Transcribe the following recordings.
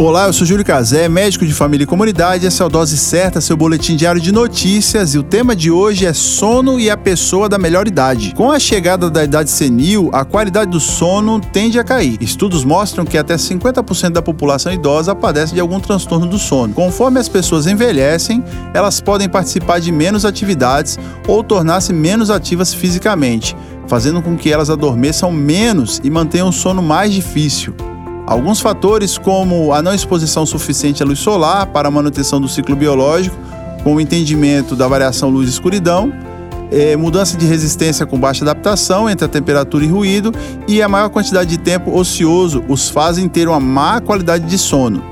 Olá, eu sou Júlio Cazé, médico de família e comunidade. Essa é a Dose Certa, seu boletim diário de notícias. E o tema de hoje é sono e a pessoa da melhor idade. Com a chegada da idade senil, a qualidade do sono tende a cair. Estudos mostram que até 50% da população idosa padece de algum transtorno do sono. Conforme as pessoas envelhecem, elas podem participar de menos atividades ou tornar-se menos ativas fisicamente, fazendo com que elas adormeçam menos e mantenham o sono mais difícil. Alguns fatores, como a não exposição suficiente à luz solar para a manutenção do ciclo biológico, com o entendimento da variação luz-escuridão, é, mudança de resistência com baixa adaptação entre a temperatura e ruído e a maior quantidade de tempo ocioso os fazem ter uma má qualidade de sono.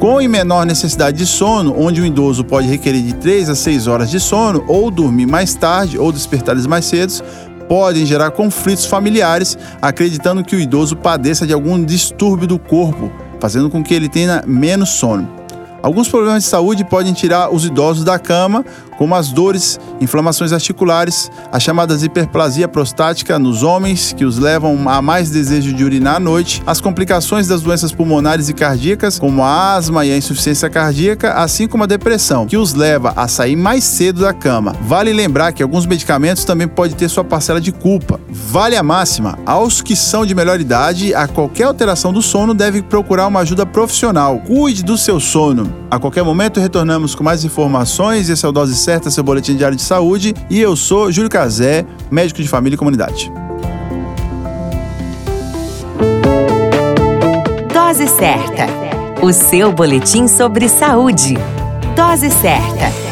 Com e menor necessidade de sono, onde o idoso pode requerer de 3 a 6 horas de sono, ou dormir mais tarde, ou despertares mais cedo, podem gerar conflitos familiares, acreditando que o idoso padeça de algum distúrbio do corpo, fazendo com que ele tenha menos sono. Alguns problemas de saúde podem tirar os idosos da cama, como as dores, inflamações articulares, a chamada hiperplasia prostática nos homens, que os levam a mais desejo de urinar à noite, as complicações das doenças pulmonares e cardíacas, como a asma e a insuficiência cardíaca, assim como a depressão, que os leva a sair mais cedo da cama. Vale lembrar que alguns medicamentos também podem ter sua parcela de culpa. Vale a máxima: aos que são de melhor idade, a qualquer alteração do sono deve procurar uma ajuda profissional. Cuide do seu sono. A qualquer momento retornamos com mais informações. Esse é o Dose Certa, seu boletim diário de saúde. E eu sou Júlio Cazé, médico de família e comunidade. Dose Certa, o seu boletim sobre saúde. Dose Certa.